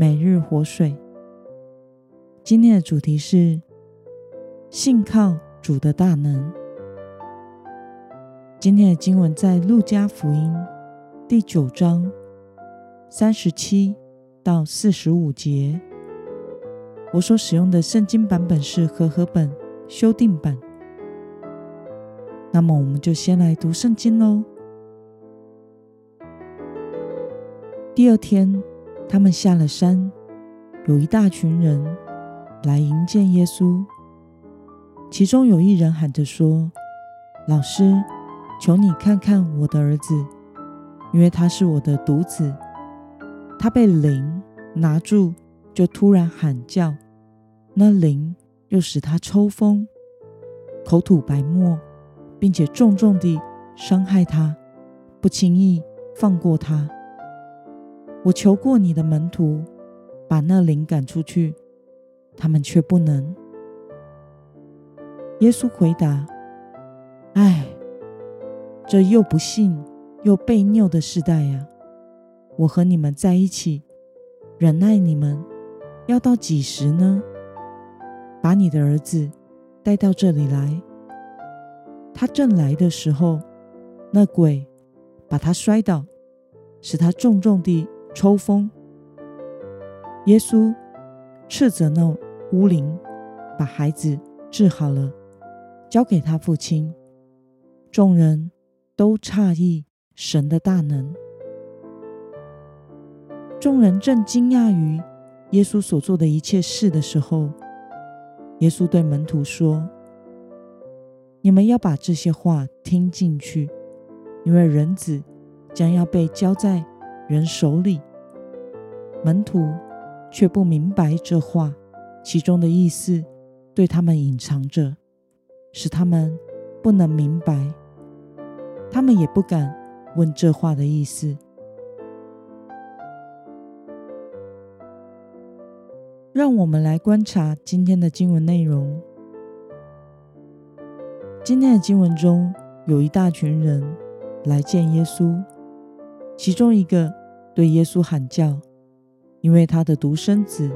每日活水。今天的主题是信靠主的大能。今天的经文在路加福音第九章三十七到四十五节。我所使用的圣经版本是和合本修订版。那么，我们就先来读圣经喽。第二天。他们下了山，有一大群人来迎接耶稣。其中有一人喊着说：“老师，求你看看我的儿子，因为他是我的独子。他被灵拿住，就突然喊叫，那灵又使他抽风，口吐白沫，并且重重地伤害他，不轻易放过他。”我求过你的门徒，把那灵赶出去，他们却不能。耶稣回答：“唉，这又不信又悖谬的世代呀！我和你们在一起，忍耐你们，要到几时呢？把你的儿子带到这里来。”他正来的时候，那鬼把他摔倒，使他重重地。抽风，耶稣斥责那污灵，把孩子治好了，交给他父亲。众人都诧异神的大能。众人正惊讶于耶稣所做的一切事的时候，耶稣对门徒说：“你们要把这些话听进去，因为人子将要被交在。”人手里，门徒却不明白这话其中的意思，对他们隐藏着，使他们不能明白。他们也不敢问这话的意思。让我们来观察今天的经文内容。今天的经文中有一大群人来见耶稣，其中一个。对耶稣喊叫，因为他的独生子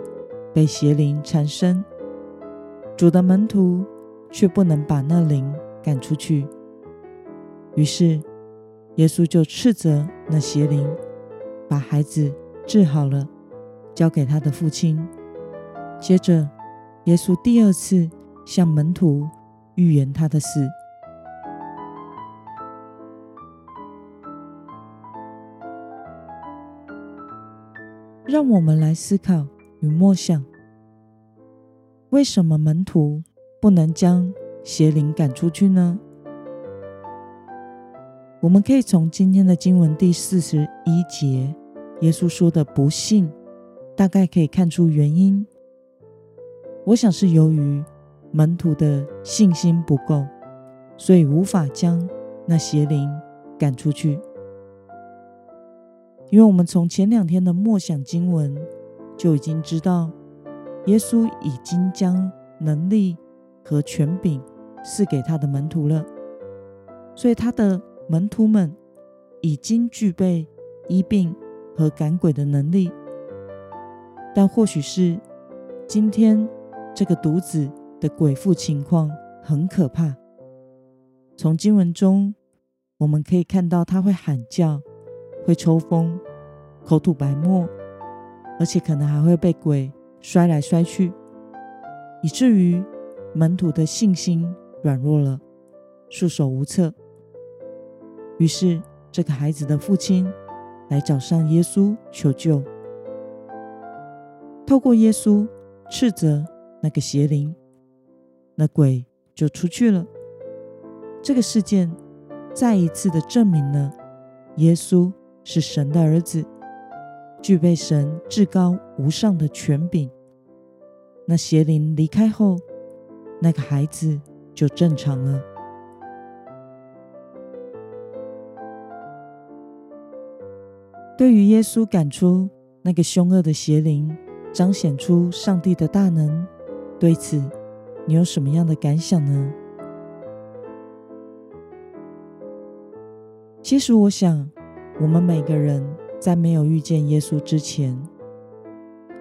被邪灵缠身，主的门徒却不能把那灵赶出去。于是耶稣就斥责那邪灵，把孩子治好了，交给他的父亲。接着，耶稣第二次向门徒预言他的死。让我们来思考与默想：为什么门徒不能将邪灵赶出去呢？我们可以从今天的经文第四十一节耶稣说的“不信”，大概可以看出原因。我想是由于门徒的信心不够，所以无法将那邪灵赶出去。因为我们从前两天的默想经文就已经知道，耶稣已经将能力和权柄赐给他的门徒了，所以他的门徒们已经具备医病和赶鬼的能力。但或许是今天这个独子的鬼附情况很可怕。从经文中我们可以看到，他会喊叫。会抽风，口吐白沫，而且可能还会被鬼摔来摔去，以至于门徒的信心软弱了，束手无策。于是，这个孩子的父亲来找上耶稣求救，透过耶稣斥责那个邪灵，那鬼就出去了。这个事件再一次的证明了耶稣。是神的儿子，具备神至高无上的权柄。那邪灵离开后，那个孩子就正常了。对于耶稣赶出那个凶恶的邪灵，彰显出上帝的大能，对此你有什么样的感想呢？其实，我想，我们每个人在没有遇见耶稣之前，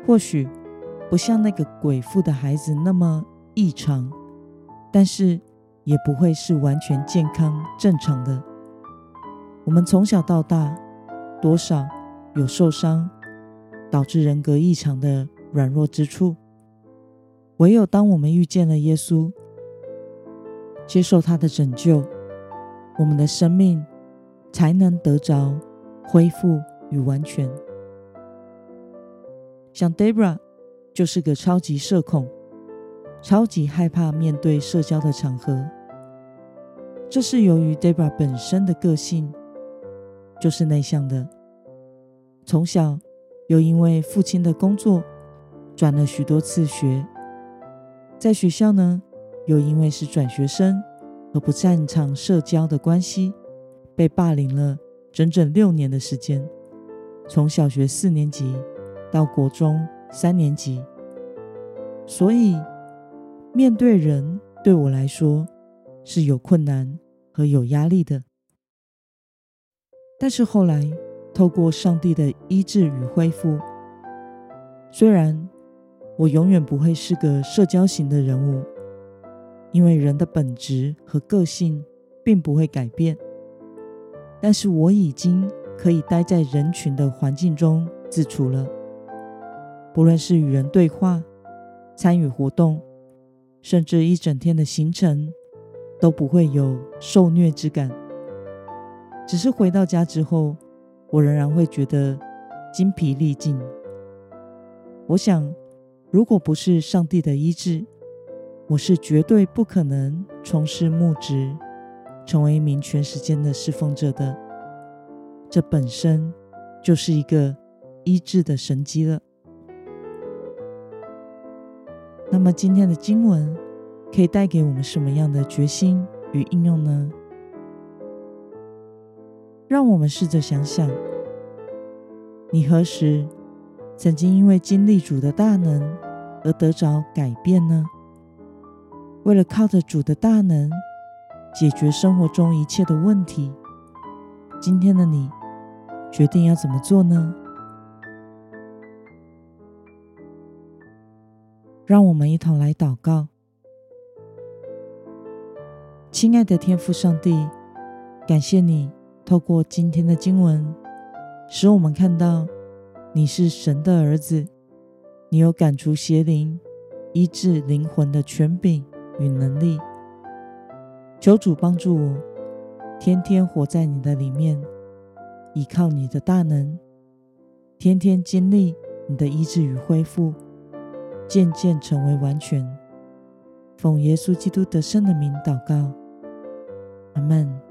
或许不像那个鬼父的孩子那么异常，但是也不会是完全健康正常的。我们从小到大，多少有受伤，导致人格异常的软弱之处。唯有当我们遇见了耶稣，接受他的拯救，我们的生命才能得着恢复与完全。像 Debra 就是个超级社恐，超级害怕面对社交的场合。这是由于 Debra 本身的个性。就是内向的，从小又因为父亲的工作转了许多次学，在学校呢，又因为是转学生而不擅长社交的关系，被霸凌了整整六年的时间，从小学四年级到国中三年级，所以面对人对我来说是有困难和有压力的。但是后来，透过上帝的医治与恢复，虽然我永远不会是个社交型的人物，因为人的本质和个性并不会改变，但是我已经可以待在人群的环境中自处了。不论是与人对话、参与活动，甚至一整天的行程，都不会有受虐之感。只是回到家之后，我仍然会觉得精疲力尽。我想，如果不是上帝的医治，我是绝对不可能从事牧职，成为一名全时间的侍奉者的。这本身就是一个医治的神迹了。那么，今天的经文可以带给我们什么样的决心与应用呢？让我们试着想想，你何时曾经因为经历主的大能而得着改变呢？为了靠着主的大能解决生活中一切的问题，今天的你决定要怎么做呢？让我们一同来祷告。亲爱的天父上帝，感谢你。透过今天的经文，使我们看到你是神的儿子，你有赶除邪灵、医治灵魂的权柄与能力。求主帮助我，天天活在你的里面，依靠你的大能，天天经历你的医治与恢复，渐渐成为完全。奉耶稣基督得胜的名祷告，阿门。